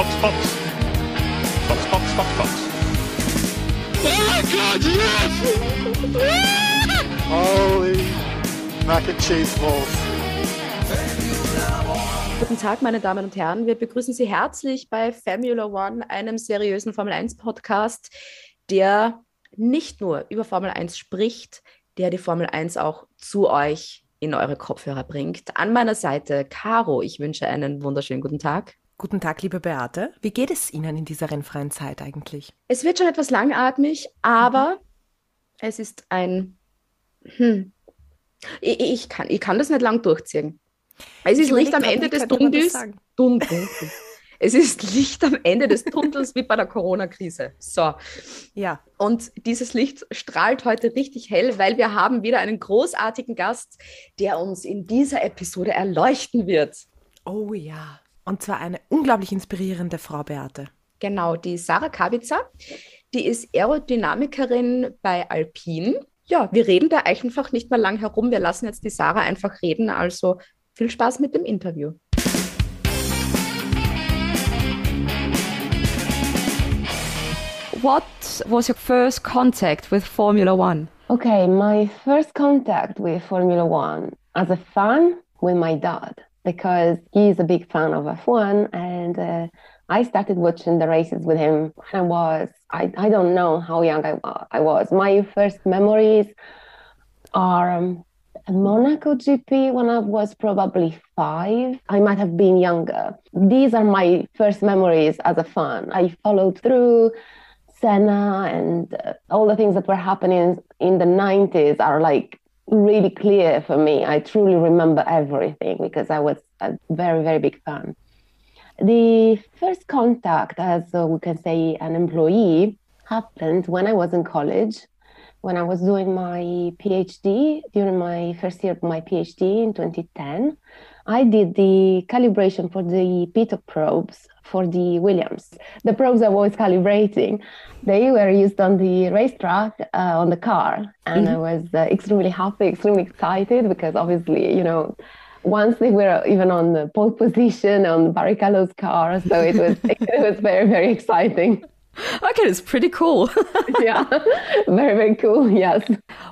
Fox, Fox. Fox, Fox, Fox, Fox. Oh god, yes! Holy mac and cheese balls. Guten Tag, meine Damen und Herren. Wir begrüßen Sie herzlich bei Formula One, einem seriösen Formel 1 Podcast, der nicht nur über Formel 1 spricht, der die Formel 1 auch zu euch in eure Kopfhörer bringt. An meiner Seite Caro. Ich wünsche einen wunderschönen guten Tag. Guten Tag, liebe Beate. Wie geht es Ihnen in dieser rennfreien Zeit eigentlich? Es wird schon etwas langatmig, aber es ist ein. Hm, ich, ich, kann, ich kann das nicht lang durchziehen. Es ist Ich Licht am Ende des Tunnels. Es ist Licht am Ende des Tunnels wie bei der Corona-Krise. So. Ja, Und dieses Licht strahlt heute richtig hell, weil wir haben wieder einen großartigen Gast, der uns in dieser Episode erleuchten wird. oh ja. Und zwar eine unglaublich inspirierende Frau Beate. Genau, die Sarah Kabica, die ist Aerodynamikerin bei Alpine. Ja, wir reden da einfach nicht mehr lang herum. Wir lassen jetzt die Sarah einfach reden. Also viel Spaß mit dem Interview. What was your first contact with Formula One? Okay, my first contact with Formula One as a fan with my dad because he's a big fan of F1 and uh, I started watching the races with him when I was, I, I don't know how young I, I was. My first memories are um, Monaco GP when I was probably five. I might have been younger. These are my first memories as a fan. I followed through Senna and uh, all the things that were happening in the 90s are like really clear for me. I truly remember everything because I was a very, very big fan. The first contact, as uh, we can say, an employee, happened when I was in college, when I was doing my PhD, during my first year of my PhD in 2010. I did the calibration for the pitot probes for the Williams. The probes I was calibrating, they were used on the racetrack uh, on the car, and I was uh, extremely happy, extremely excited because obviously, you know, once they were even on the pole position on Barrichello's car, so it was it was very very exciting. Okay, it's pretty cool. Yeah, very very cool. Yes.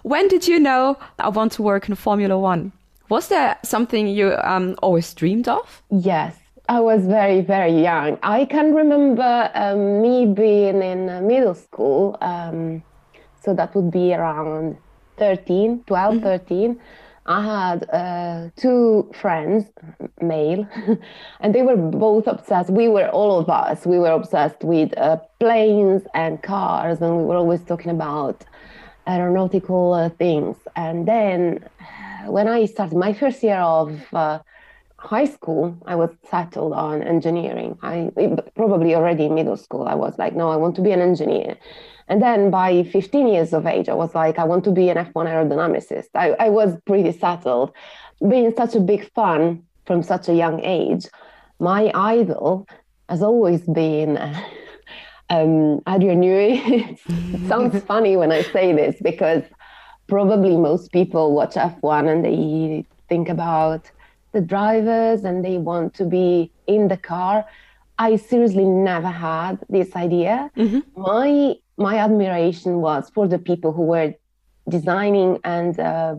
when did you know I want to work in Formula One? Was there something you um, always dreamed of? Yes, I was very, very young. I can remember um, me being in uh, middle school. Um, so that would be around 13, 12, 13. I had uh, two friends, male, and they were both obsessed. We were, all of us, we were obsessed with uh, planes and cars, and we were always talking about aeronautical uh, things. And then when I started my first year of uh, high school, I was settled on engineering. I probably already in middle school, I was like, no, I want to be an engineer. And then by 15 years of age, I was like, I want to be an F1 aerodynamicist. I, I was pretty settled. Being such a big fan from such a young age, my idol has always been um, Adrian Newey. it sounds funny when I say this because probably most people watch F1 and they think about the drivers and they want to be in the car. I seriously never had this idea. My my admiration was for the people who were designing and uh,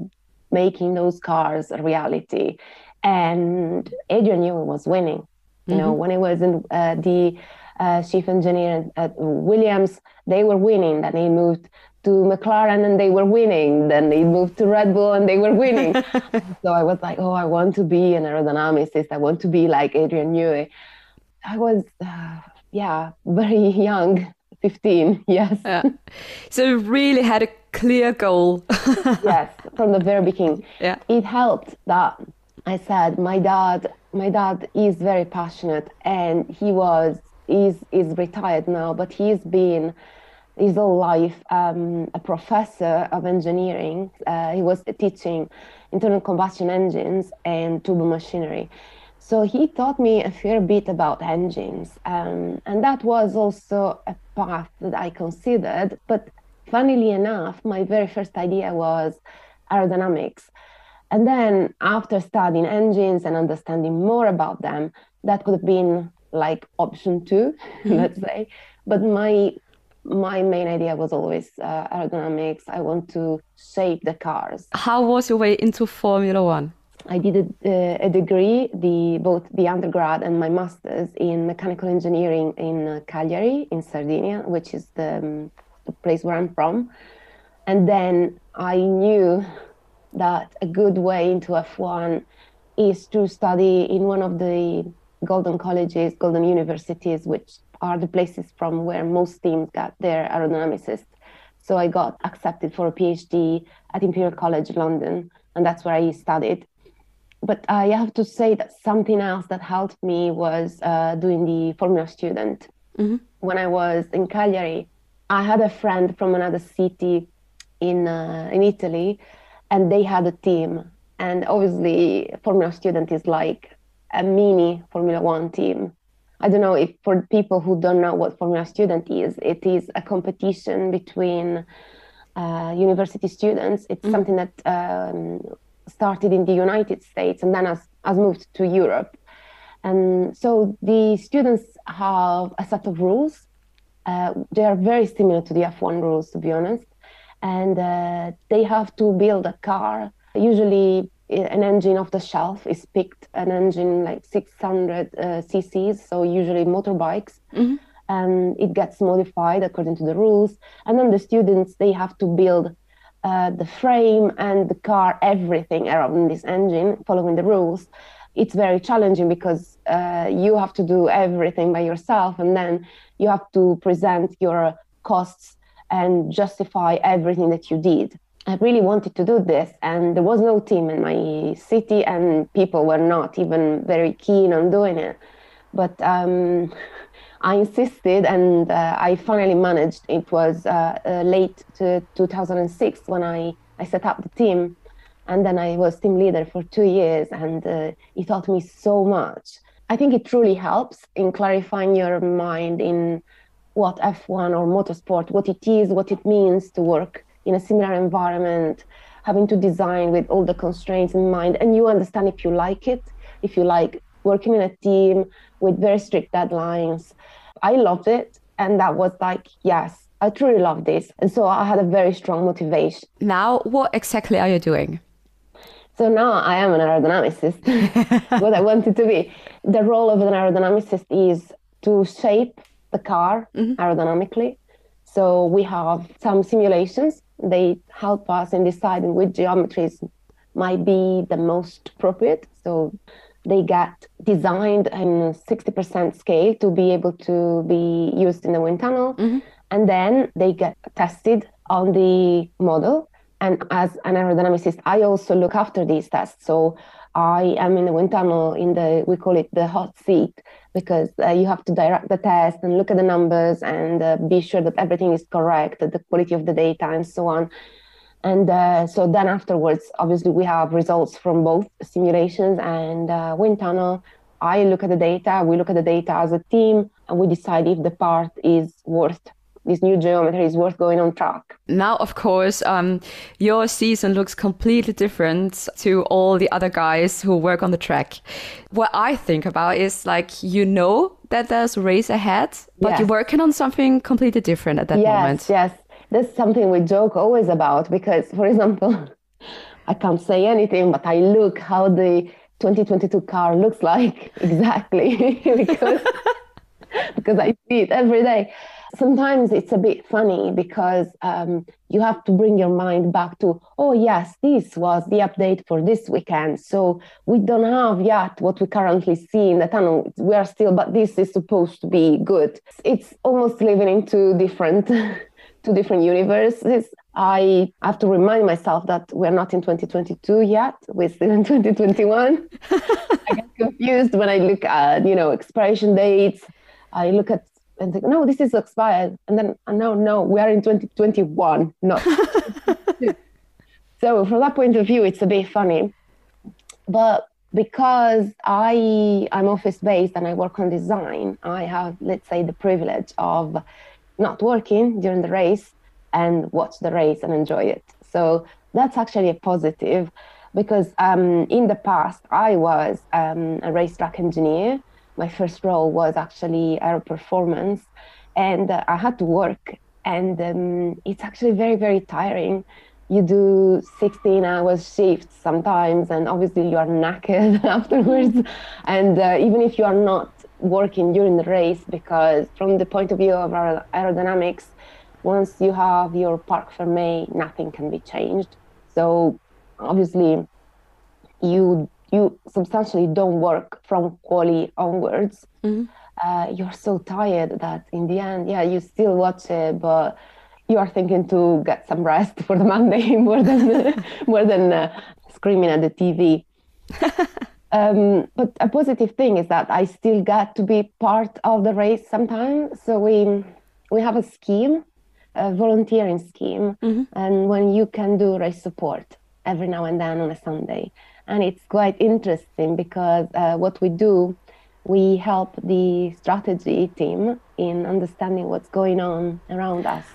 making those cars a reality. And Adrian Newey was winning. You know, when he was in uh, the uh, chief engineer at Williams, they were winning. Then he moved to McLaren and they were winning. Then he moved to Red Bull and they were winning. so I was like, oh, I want to be an aerodynamicist. I want to be like Adrian Newey. I was, uh, yeah, very young, 15, yes. Yeah. so really had a clear goal. yes, from the very beginning. Yeah. It helped that I said my dad my dad is very passionate and he was is is retired now, but he's been his whole life um, a professor of engineering. Uh, he was teaching internal combustion engines and turbo machinery. So he taught me a fair bit about engines, um, and that was also a path that I considered. But funnily enough, my very first idea was aerodynamics. And then after studying engines and understanding more about them, that could have been like option 2 let's say. But my my main idea was always uh, aerodynamics. I want to shape the cars. How was your way into Formula One? I did a, a, degree, the both the undergrad and my master's in mechanical engineering in uh, Cagliari, in Sardinia, which is the, um, the place where I'm from. And then I knew that a good way into F1 is to study in one of the golden colleges, golden universities, which are the places from where most teams got their aerodynamicists. So I got accepted for a PhD at Imperial College London, and that's where I studied. But I have to say that something else that helped me was uh, doing the Formula Student. Mm-hmm. When I was in Cagliari, I had a friend from another city in uh, in Italy, and they had a team. And obviously, Formula Student is like a mini Formula One team. I don't know if for people who don't know what Formula Student is, it is a competition between uh, university students. It's mm. something that um, started in the United States and then has, has moved to Europe. And so the students have a set of rules. Uh, they are very similar to the F1 rules, to be honest. And uh, they have to build a car, usually an engine off the shelf is picked, an engine like 600 uh, cc's, so usually motorbikes. Mm-hmm. And it gets modified according to the rules. And then the students, they have to build uh, the frame and the car, everything around this engine, following the rules. It's very challenging because uh, you have to do everything by yourself, and then you have to present your costs and justify everything that you did. I really wanted to do this, and there was no team in my city, and people were not even very keen on doing it. But um, I insisted, and uh, I finally managed. It was uh, uh, late to 2006 when I, I set up the team, and then I was team leader for two years, and uh, it taught me so much. I think it truly helps in clarifying your mind in what F1 or motorsport, what it is, what it means to work in a similar environment, having to design with all the constraints in mind, and you understand if you like it, if you like working in a team with very strict deadlines. I loved it. And that was like, yes, I truly love this. And so I had a very strong motivation. Now, what exactly are you doing? So now I am an aerodynamicist, what I wanted to be. The role of an aerodynamicist is to shape the car mm-hmm. aerodynamically. So we have some simulations they help us in deciding which geometries might be the most appropriate. So they get designed in 60% scale to be able to be used in the wind tunnel. Mm-hmm. And then they get tested on the model. And as an aerodynamicist, I also look after these tests. So I am in the wind tunnel in the, we call it the hot seat, because uh, you have to direct the test and look at the numbers and uh, be sure that everything is correct, the quality of the data, and so on. And uh, so then afterwards, obviously, we have results from both simulations and uh, wind tunnel. I look at the data, we look at the data as a team, and we decide if the part is worth this new geometry is worth going on track. Now, of course, um, your season looks completely different to all the other guys who work on the track. What I think about is like, you know that there's a race ahead, but yes. you're working on something completely different at that yes, moment. Yes, that's something we joke always about because, for example, I can't say anything, but I look how the 2022 car looks like exactly because because I see it every day sometimes it's a bit funny because um, you have to bring your mind back to, oh, yes, this was the update for this weekend. So we don't have yet what we currently see in the tunnel. We are still, but this is supposed to be good. It's almost living in two different. two different universes. I have to remind myself that we're not in 2022 yet. We're still in 2021. I get confused when I look at, you know, expiration dates. I look at and think, no, this is expired. And then, no, no, we are in 2021, not. so from that point of view, it's a bit funny. But because I I'm office based and I work on design, I have let's say the privilege of not working during the race and watch the race and enjoy it. So that's actually a positive because um, in the past I was um, a racetrack engineer my first role was actually aero performance, and uh, I had to work, and um, it's actually very very tiring. You do 16 hours shifts sometimes, and obviously you are knackered afterwards. And uh, even if you are not working during the race, because from the point of view of aer- aerodynamics, once you have your parc fermé, nothing can be changed. So obviously, you you substantially don't work from quali onwards. Uh, you're so tired that in the end, yeah, you still watch it, but you are thinking to get some rest for the Monday more than more than uh, screaming at the TV. um, but a positive thing is that I still get to be part of the race sometimes. So we we have a scheme, a volunteering scheme, and when you can do race support every now and then on a Sunday, and it's quite interesting because uh, what we do, we help the strategy team in understanding what's going on around us.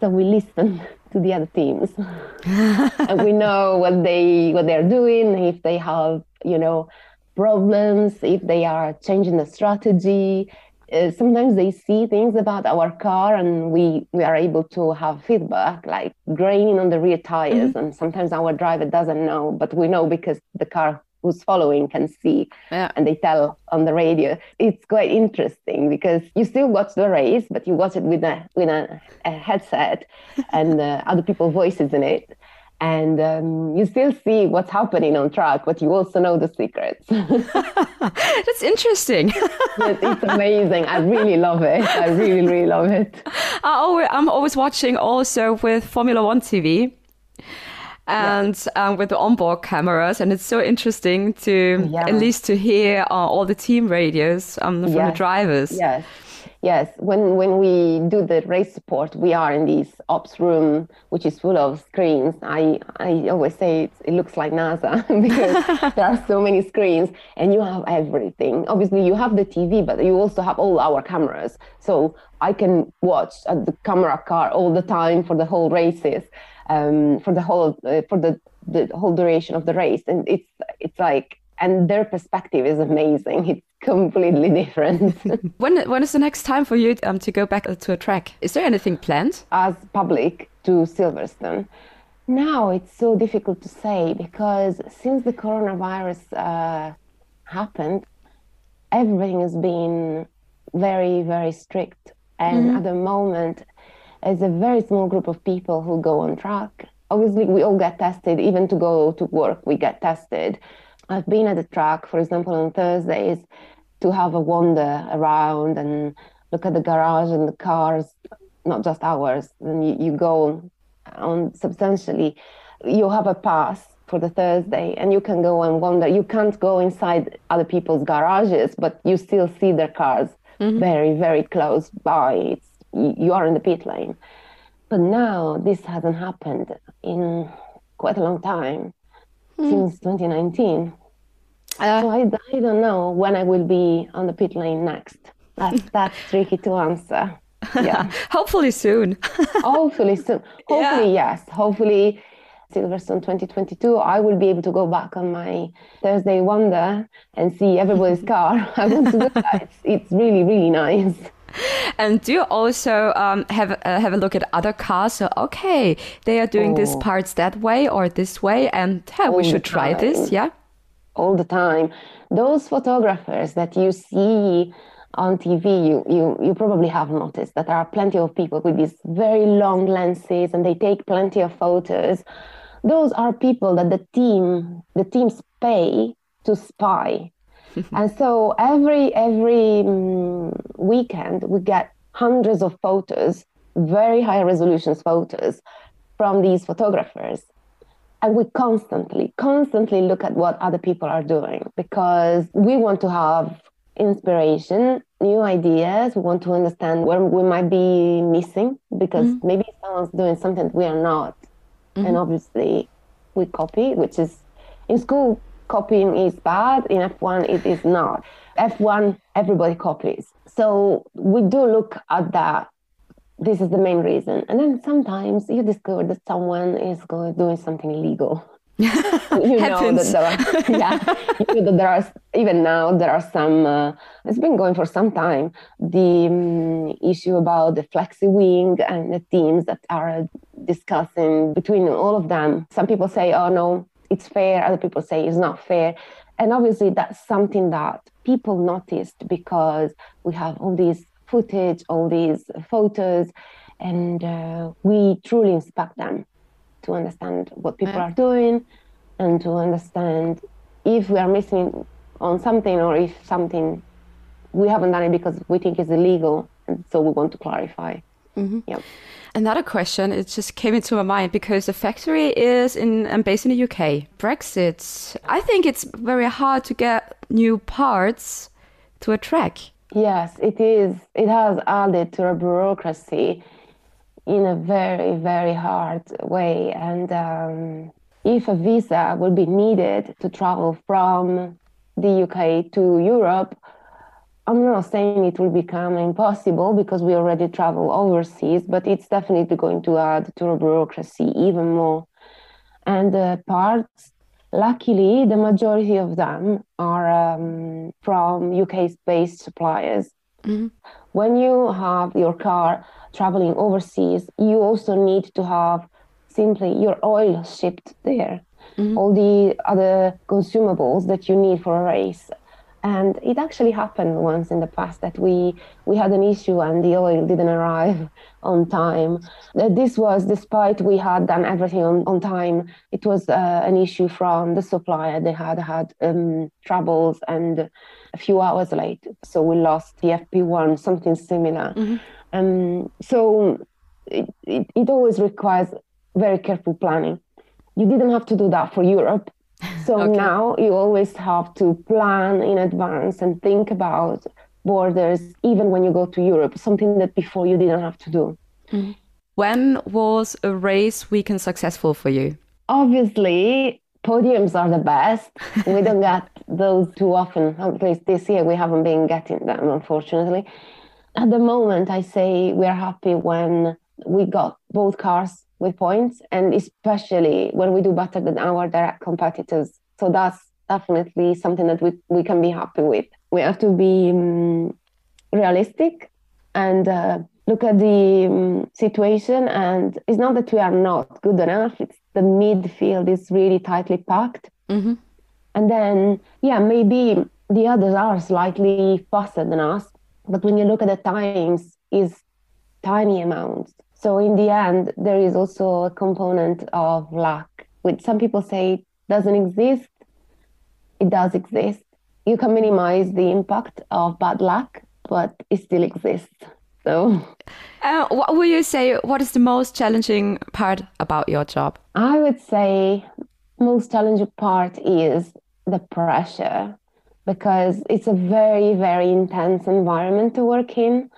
So we listen to the other teams, and we know what they what they're doing, if they have you know problems, if they are changing the strategy. Uh, sometimes they see things about our car, and we we are able to have feedback, like graining on the rear tires, and sometimes our driver doesn't know, but we know because the car who's following can see Yeah. and they tell on the radio. It's quite interesting because you still watch the race, but you watch it with a with a, a headset and uh, other people's voices in it, and um, you still see what's happening on track, but you also know the secrets. That's interesting. It's amazing. I really love it. I really, really love it. I always, I'm always watching also with Formula One TV and um, with the onboard cameras, and it's so interesting to Yeah. at least to hear uh, all the team radios um, from the drivers. Yes, yes. When when we do the race support, we are in this ops room, which is full of screens. I I always say it, it looks like NASA because there are so many screens, and you have everything. Obviously, you have the TV, but you also have all our cameras. So I can watch at the camera car all the time for the whole races, um, for the whole uh, for the the whole duration of the race, and it's it's like. And their perspective is amazing. It's completely different. When when is the next time for you um, to go back to a track? Is there anything planned? as public to Silverstone. Now it's so difficult to say because since the coronavirus uh, happened, everything has been very, very strict. And at the moment, it's a very small group of people who go on track. Obviously, we all get tested. Even to go to work, we get tested. I've been at the track, for example, on Thursdays to have a wander around and look at the garage and the cars, not just ours. And you, you go on substantially, you have a pass for the Thursday and you can go and wander. You can't go inside other people's garages, but you still see their cars mm-hmm. very, very close by. It's, you you are in the pit lane. But now this hasn't happened in quite a long time, hmm. since 2019. Uh, So I, I don't know when I will be on the pit lane next. That's, that's tricky to answer. Yeah. hopefully soon. Hopefully soon. Hopefully, yes. Hopefully, Silverstone 2022, I will be able to go back on my Thursday Wonder and see everybody's car. I want to do that. It's, it's really, really nice. And do you also um, have uh, have a look at other cars? So okay, they are doing these Oh. parts that way or this way, and hey, we should try this. Yeah. All the time. Those photographers that you see on TV, you, you, you probably have noticed that there are plenty of people with these very long lenses and they take plenty of photos. Those are people that the team, the teams pay to spy. and so every every mm, weekend we get hundreds of photos, very high resolution photos from these photographers and we constantly constantly look at what other people are doing because we want to have inspiration new ideas. We want to understand where we might be missing because mm-hmm. maybe someone's doing something we are not. And mm-hmm. obviously we copy which is in school copying is bad. In f1 it is not. F1 everybody copies. So we do look at that this is the main reason. And then sometimes you discover that someone is going, doing something illegal. you know that there are, yeah, you know that there are even now there are some. Uh, it's been going for some time. The um, issue about the flexi wing and the teams that are discussing between all of them. Some people say, "Oh no, it's fair." Other people say it's not fair. And obviously, that's something that people noticed because we have all these footage, all these photos, and uh, we truly inspect them to understand what people Yeah. are doing and to understand if we are missing on something or if something we haven't done it because we think it's illegal and so we want to clarify yeah Another question, it just came into my mind because the factory is in um, based in the UK. Brexit. I think it's very hard to get new parts to a track. Yes it is it has added to a bureaucracy in a very very hard way and um, if a visa will be needed to travel from the uk to europe I'm not saying it will become impossible because we already travel overseas, but it's definitely going to add to the bureaucracy even more. And the parts, luckily, the majority of them are um, from UK based suppliers. When you have your car traveling overseas, you also need to have simply your oil shipped there, all the other consumables that you need for a race. And it actually happened once in the past that we we had an issue and the oil didn't arrive on time. Uh, This was despite we had done everything on, on time. It was uh, an issue from the supplier. They had had um, troubles and a few hours late, so we lost the FP1, something similar. Um, so it, it, it always requires very careful planning. You didn't have to do that for Europe. So Okay. now you always have to plan in advance and think about borders, even when you go to Europe, something that before you didn't have to do. Mm-hmm. When was a race weekend successful for you? Obviously, podiums are the best. we don't get those too often. At least this year, we haven't been getting them, unfortunately. At the moment, I say we are happy when we got both cars with points, and especially when we do better than our direct competitors. So that's definitely something that we, we can be happy with. We have to be um, realistic and uh, look at the um, situation. And it's not that we are not good enough, it's the midfield is really tightly packed. Mhm. And then, yeah, maybe the others are slightly faster than us, but when you look at the times, is tiny amounts. So in the end, there is also a component of luck, which some people say doesn't exist. It does exist. You can minimize the impact of bad luck, but it still exists. So Uh, what would you say? What is the most challenging part about your job? I would say most challenging part is the pressure because it's a very, very intense environment to work in.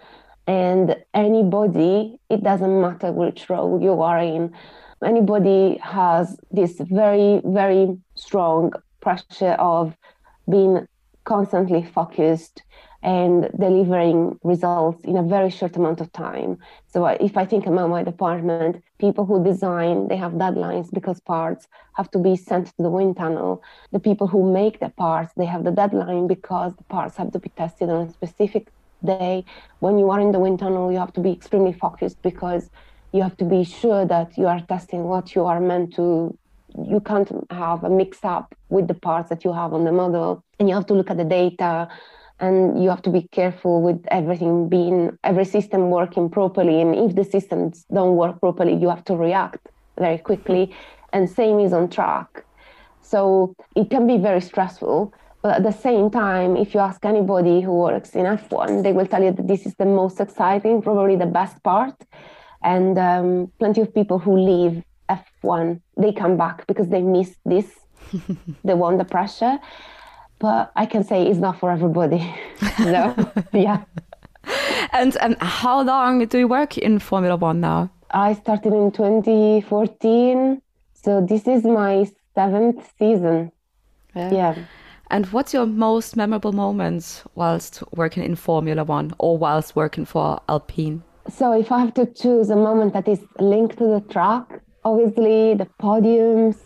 And anybody, it doesn't matter which role you are in, anybody has this very, very strong pressure of being constantly focused and delivering results in a very short amount of time. So uh, if I think about my department, people who design, they have deadlines because parts have to be sent to the wind tunnel. The people who make the parts, they have the deadline because the parts have to be tested on a specific day. When you are in the wind tunnel, you have to be extremely focused because you have to be sure that you are testing what you are meant to you can't have a mix up with the parts that you have on the model and you have to look at the data and you have to be careful with everything being every system working properly and if the systems don't work properly you have to react very quickly and same is on track so it can be very stressful but at the same time if you ask anybody who works in f1 they will tell you that this is the most exciting probably the best part. And um, plenty of people who leave F1 they come back because they miss this they want the pressure. But I can say it's not for everybody. No yeah. And and how long do you work in Formula One now? I started in 2014 so this is my seventh season. Yeah And what's your most memorable moments whilst working in Formula One or whilst working for Alpine? So if I have to choose a moment that is linked to the track, obviously the podiums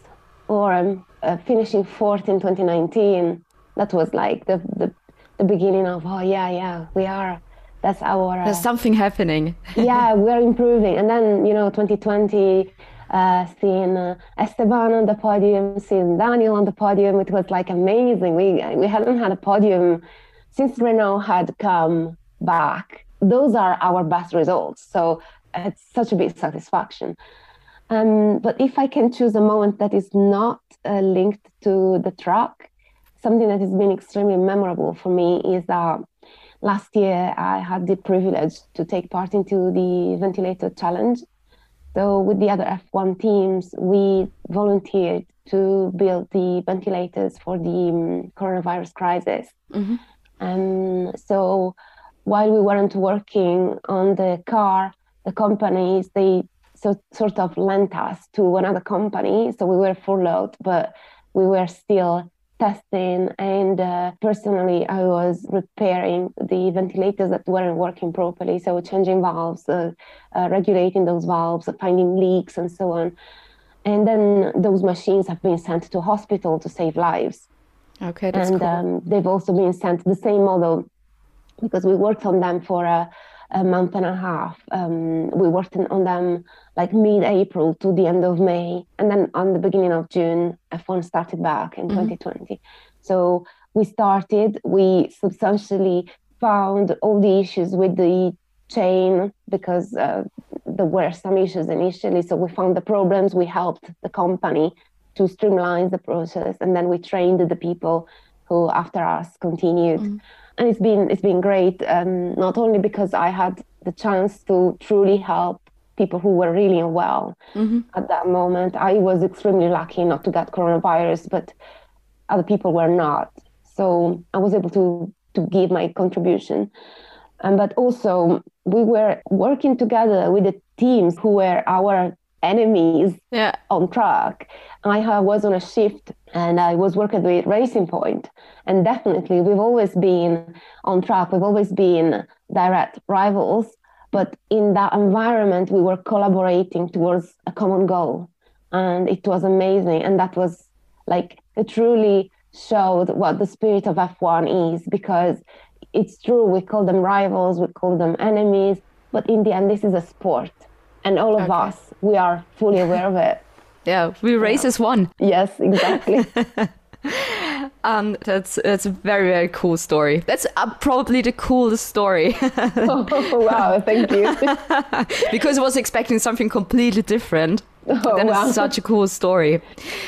or um, uh, finishing fourth in 2019, that was like the, the, the beginning of, oh, yeah, yeah, we are. That's our. Uh, There's something happening. yeah, we're improving. And then, you know, 2020, uh, seeing uh, Esteban on the podium, seeing Daniel on the podium, it was like amazing. We, we hadn't had a podium since Renault had come back. Those are our best results. So it's such a big satisfaction. Um, but if I can choose a moment that is not uh, linked to the track, something that has been extremely memorable for me is that last year I had the privilege to take part into the ventilator challenge. So with the other F1 teams, we volunteered to build the ventilators for the um, coronavirus crisis. Mhm. And so while we weren't working on the car, the companies they so, sort of lent us to another company. So we were furloughed, but we were still testing. And uh, personally, I was repairing the ventilators that weren't working properly. So changing valves, uh, uh, regulating those valves, finding leaks, and so on. And then those machines have been sent to hospital to save lives Okay, that's and cool. um, they've also been sent the same model because we worked on them for a, month and a half. Um, we worked on- them like mid-April to the end of May, and then on the beginning of June, F1 started back in 2020. So we started. We substantially found all the issues with the chain because uh, there were some issues initially. So we found the problems. We helped the company to streamline the process and then we trained the people who after us continued and it's been it's been great um, not only because i had the chance to truly help people who were really unwell at that moment. I was extremely lucky not to get coronavirus but other people were not. So i was able to to give my contribution. Um, but also we were working together with the teams who were our enemies yeah. on track. I was on a shift and I was working with Racing Point. And definitely, we've always been on track. We've always been direct rivals. But in that environment, we were collaborating towards a common goal. And it was amazing. And that was like, it truly showed what the spirit of F1 is because it's true, we call them rivals, we call them enemies. But in the end, this is a sport. And all of Okay. us, we are fully aware of it. Yeah, we race as one. Yes, exactly. Um, that's that's a very very cool story. That's uh, probably the coolest story oh, wow, thank you. because I was expecting something completely different. Oh, then wow. it's such a cool story.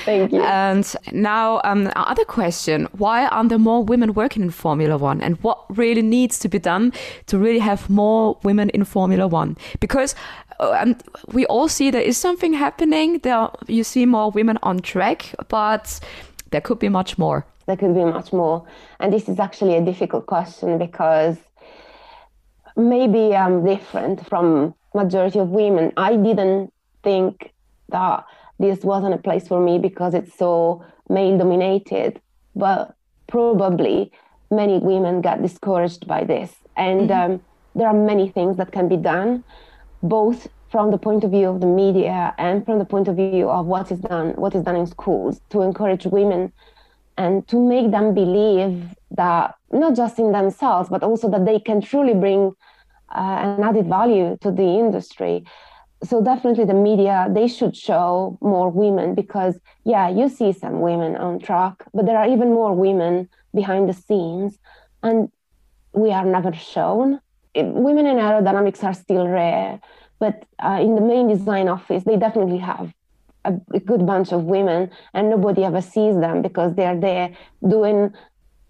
Thank you. And now, um, other question: Why aren't there more women working in Formula One? And what really needs to be done to really have more women in Formula One? Because um, we all see there is something happening. There, you see more women on track, but there could be much more. there could be much more. And this is actually a difficult question because maybe I'm different from majority of women. I didn't think that this wasn't a place for me because it's so male dominated, but probably many women got discouraged by this. And um, there are many things that can be done, both from the point of view of the media and from the point of view of what is done, what is done in schools to encourage women and to make them believe that not just in themselves, but also that they can truly bring uh, an added value to the industry. So definitely the media they should show more women because yeah, you see some women on track, but there are even more women behind the scenes, and we are never shown. It- women in aerodynamics are still rare, but uh, in the main design office they definitely have a, a good bunch of women and nobody ever sees them because they're there doing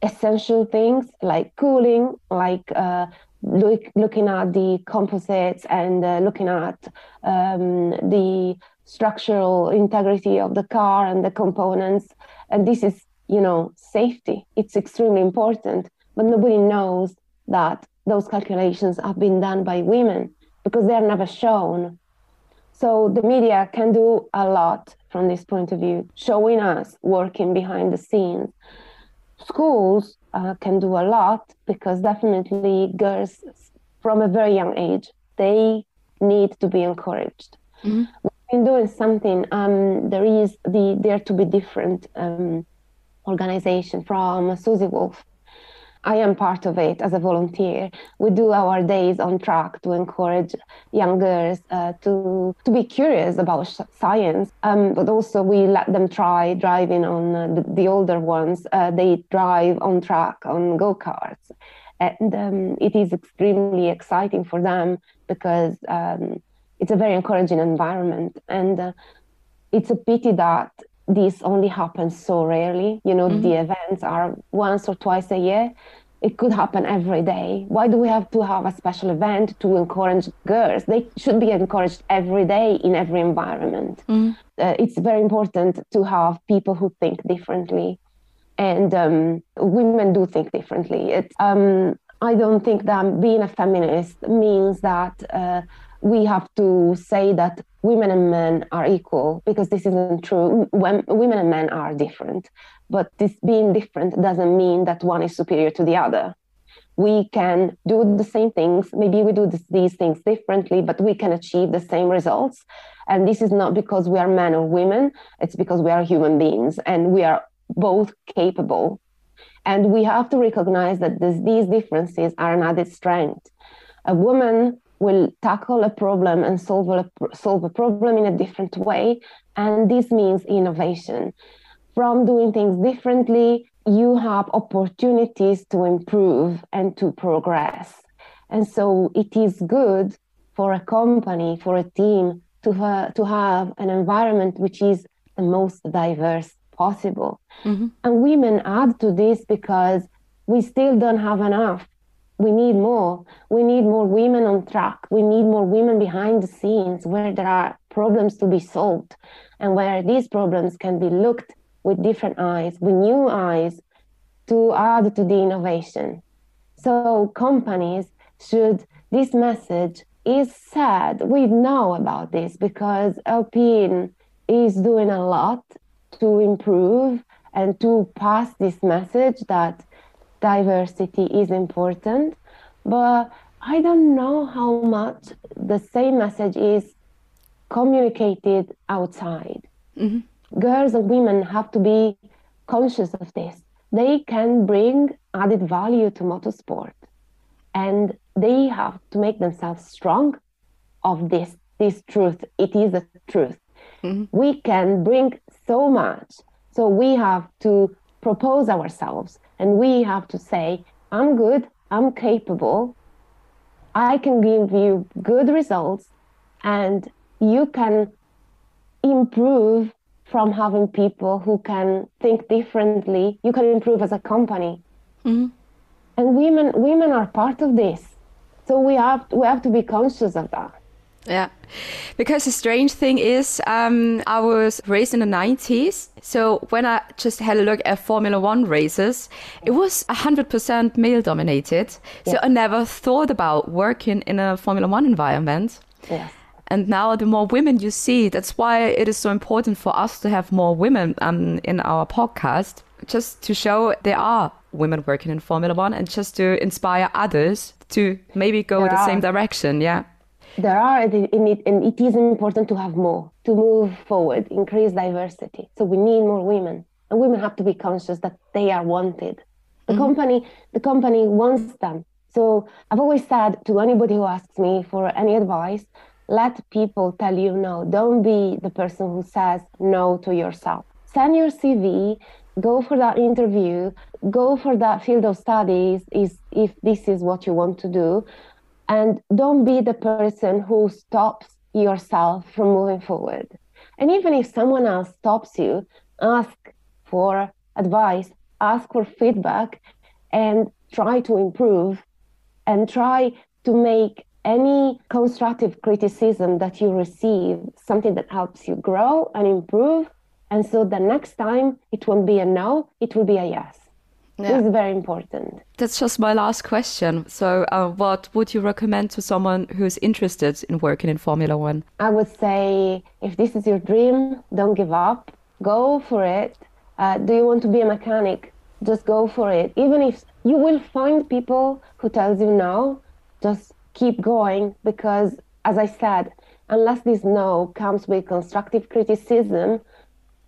essential things like cooling like uh, look, looking at the composites and uh, looking at um, the structural integrity of the car and the components. And this is you know safety. It's extremely important but nobody knows that those calculations have been done by women because they're never shown so the media can do a lot from this point of view, showing us working behind the scenes. Schools uh, can do a lot because definitely girls from a very young age they need to be encouraged. We've been doing something. Um, there is the Dare to Be Different um, organization from Susie Wolff. I am part of it as a volunteer. We do our days on track to encourage young girls uh, to to be curious about science, um, but also we let them try driving on uh, the, the, older ones. Uh, they drive on track on go karts, and um, it is extremely exciting for them because um, it's a very encouraging environment, and uh, it's a pity that this only happens so rarely. You know, mm-hmm. the events are once or twice a year. It could happen every day. Why do we have to have a special event to encourage girls? They should be encouraged every day in every environment. Mm-hmm. Uh, it's very important to have people who think differently. And um, women do think differently. It's, um, I don't think that being a feminist means that uh, we have to say that women and men are equal because this isn't true. When, women and men are different, but this being different doesn't mean that one is superior to the other. We can do the same things. Maybe we do this, these things differently, but we can achieve the same results. And this is not because we are men or women, it's because we are human beings and we are both capable. And we have to recognize that this, these differences are an added strength. A woman will tackle a problem and solve a, solve a problem in a different way. And this means innovation. From doing things differently, you have opportunities to improve and to progress. And so it is good for a company, for a team to, ha- to have an environment which is the most diverse possible. Mm-hmm. And women add to this because we still don't have enough we need more. We need more women on track. We need more women behind the scenes where there are problems to be solved and where these problems can be looked with different eyes, with new eyes to add to the innovation. So companies should, this message is sad. We know about this because Alpine is doing a lot to improve and to pass this message that diversity is important, but I don't know how much the same message is communicated outside. Mm-hmm. Girls and women have to be conscious of this. They can bring added value to motorsport and they have to make themselves strong of this this truth. It is a truth. Mm-hmm. We can bring so much. So we have to propose ourselves and we have to say, I'm good, I'm capable, I can give you good results, and you can improve from having people who can think differently. You can improve as a company. Mm-hmm. And women women are part of this. So we have we have to be conscious of that. Yeah. Because the strange thing is, um, I was raised in the 90s. So when I just had a look at Formula One races, it was 100% male dominated. Yeah. So I never thought about working in a Formula One environment. Yeah. And now, the more women you see, that's why it is so important for us to have more women um, in our podcast, just to show there are women working in Formula One and just to inspire others to maybe go there the same direction. Yeah there are in it, and it is important to have more to move forward, increase diversity. So we need more women, and women have to be conscious that they are wanted. The mm-hmm. company, the company wants them. So I've always said to anybody who asks me for any advice, let people tell you no. Don't be the person who says no to yourself. Send your CV, go for that interview, go for that field of studies is if this is what you want to do and don't be the person who stops yourself from moving forward. And even if someone else stops you, ask for advice, ask for feedback, and try to improve and try to make any constructive criticism that you receive something that helps you grow and improve. And so the next time it won't be a no, it will be a yes. Yeah. It's very important. That's just my last question. So, uh, what would you recommend to someone who's interested in working in Formula One? I would say if this is your dream, don't give up. Go for it. Uh, do you want to be a mechanic? Just go for it. Even if you will find people who tells you no, just keep going because, as I said, unless this no comes with constructive criticism,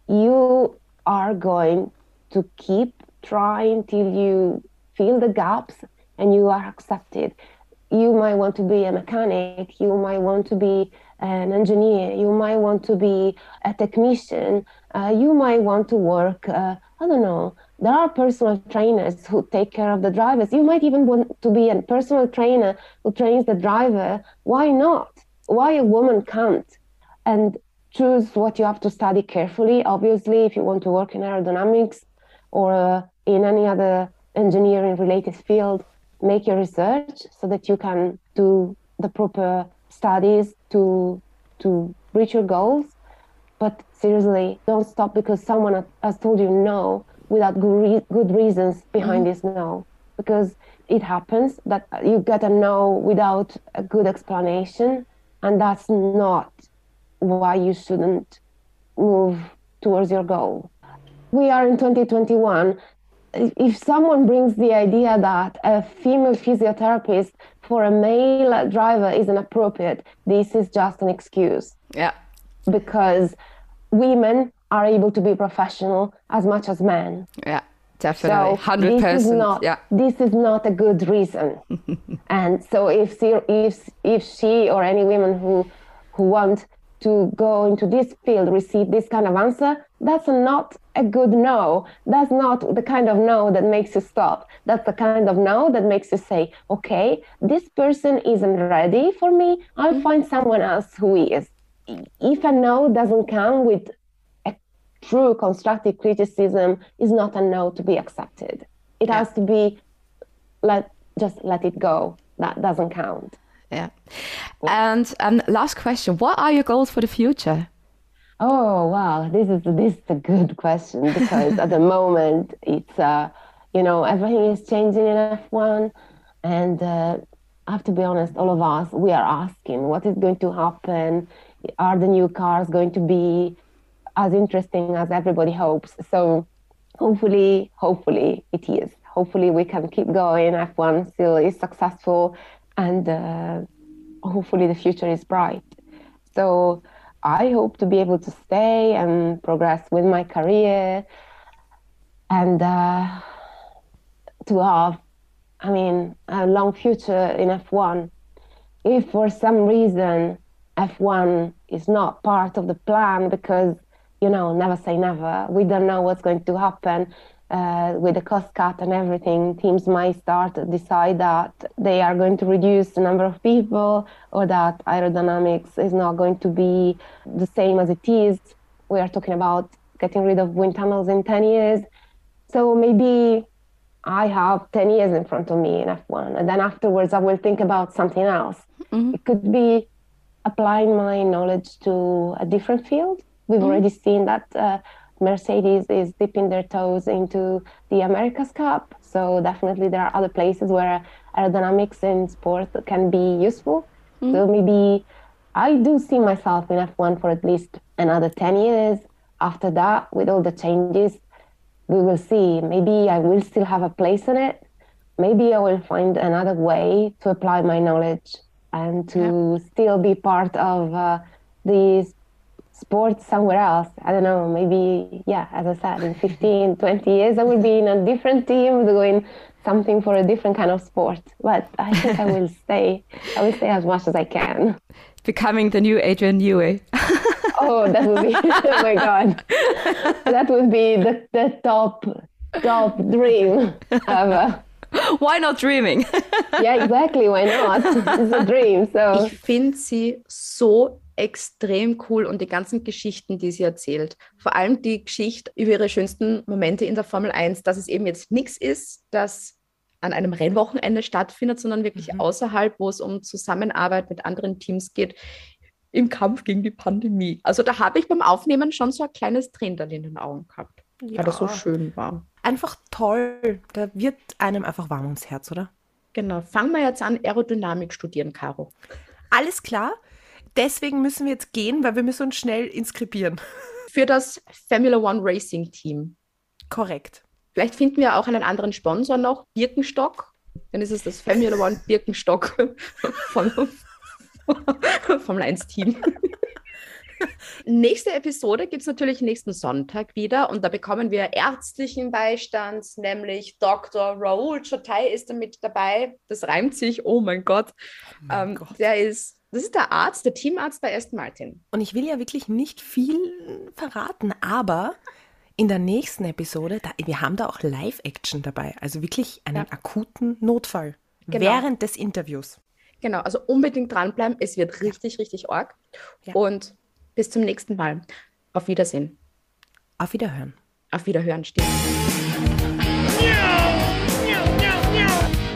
you are going to keep trying until you fill the gaps and you are accepted. You might want to be a mechanic, you might want to be an engineer, you might want to be a technician, uh, you might want to work, uh, I don't know. There are personal trainers who take care of the drivers. You might even want to be a personal trainer who trains the driver. Why not? Why a woman can't? And choose what you have to study carefully. Obviously, if you want to work in aerodynamics or uh, in any other engineering related field, make your research so that you can do the proper studies to to reach your goals. But seriously, don't stop because someone has told you no without good, re- good reasons behind mm-hmm. this no. Because it happens that you get a no without a good explanation, and that's not why you shouldn't move towards your goal. We are in 2021. If someone brings the idea that a female physiotherapist for a male driver is inappropriate, this is just an excuse Yeah. because women are able to be professional as much as men. Yeah. Definitely. So Hundred this is percent. not Yeah. this is not a good reason. and so if she, if if she or any women who who want to go into this field receive this kind of answer, that's not a good no. That's not the kind of no that makes you stop. That's the kind of no that makes you say, okay, this person isn't ready for me. I'll find someone else who is. If a no doesn't come with a true constructive criticism, is not a no to be accepted. It has to be let just let it go. That doesn't count. Yeah. And um, last question: What are your goals for the future? Oh wow, this is this is a good question because at the moment it's uh, you know everything is changing in F1, and uh, I have to be honest, all of us we are asking what is going to happen. Are the new cars going to be as interesting as everybody hopes? So hopefully, hopefully it is. Hopefully we can keep going. F1 still is successful, and uh, hopefully the future is bright. So I hope to be able to stay and progress with my career and uh, to have, I mean, a long future in F1. If for some reason F1 is not part of the plan because, you know, never say never, we don't know what's going to happen. Uh, with the cost cut and everything, teams might start to decide that they are going to reduce the number of people or that aerodynamics is not going to be the same as it is. We are talking about getting rid of wind tunnels in 10 years. So maybe I have 10 years in front of me in F1. And then afterwards, I will think about something else. It could be applying my knowledge to a different field. We've already seen that uh, Mercedes is dipping their toes into the America's Cup. So definitely there are other places where aerodynamics in sport can be useful. So maybe I do see myself in F1 for at least another 10 years. After that, with all the changes, we will see. Maybe I will still have a place in it. Maybe I will find another way to apply my knowledge and to still be part of uh, the sport somewhere else. I don't know, maybe, yeah, as I said, in 15, 20 years, I will be in a different team doing something for a different kind of sport. But I think I will stay. I will stay as much as I can. Becoming the new Adrian Newey. Oh, that would be, oh my God. That would be the, the top, top dream ever. Why not dreaming? Yeah, exactly. Why not? It's a dream. So, Ich finde sie so extrem cool und die ganzen Geschichten, die sie erzählt. Vor allem die Geschichte über ihre schönsten Momente in der Formel 1, dass es eben jetzt nichts ist, das an einem Rennwochenende stattfindet, sondern wirklich außerhalb, wo es um Zusammenarbeit mit anderen Teams geht, im Kampf gegen die Pandemie. Also da habe ich beim Aufnehmen schon so ein kleines Tränchen in den Augen gehabt, weil das so schön war. Einfach toll. Da wird einem einfach warm ums Herz, oder? Genau, fangen wir jetzt an, Aerodynamik studieren, Caro. Alles klar. Deswegen müssen wir jetzt gehen, weil wir müssen uns schnell inskribieren. Für das Formula One Racing Team. Korrekt. Vielleicht finden wir auch einen anderen Sponsor noch, Birkenstock. Dann ist es das Formula One Birkenstock von, Formel 1 Team. Nächste Episode gibt es natürlich nächsten Sonntag wieder und da bekommen wir ärztlichen Beistand, nämlich Dr. Raoul Chotai ist damit dabei. Das reimt sich, oh mein Gott. Oh mein ähm, Gott. Der ist, das ist der Arzt, der Teamarzt bei Aston Martin. Und ich will ja wirklich nicht viel verraten, aber in der nächsten Episode, da, wir haben da auch Live-Action dabei, also wirklich einen Ja. akuten Notfall Genau. während des Interviews. Genau, also unbedingt dranbleiben. Es wird richtig, richtig arg. Ja. Und bis zum nächsten Mal. Auf Wiedersehen. Auf Wiederhören. Auf Wiederhören steht.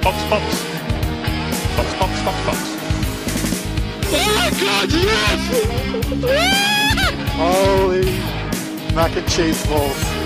Fox, Fox. Holy mac and cheese balls.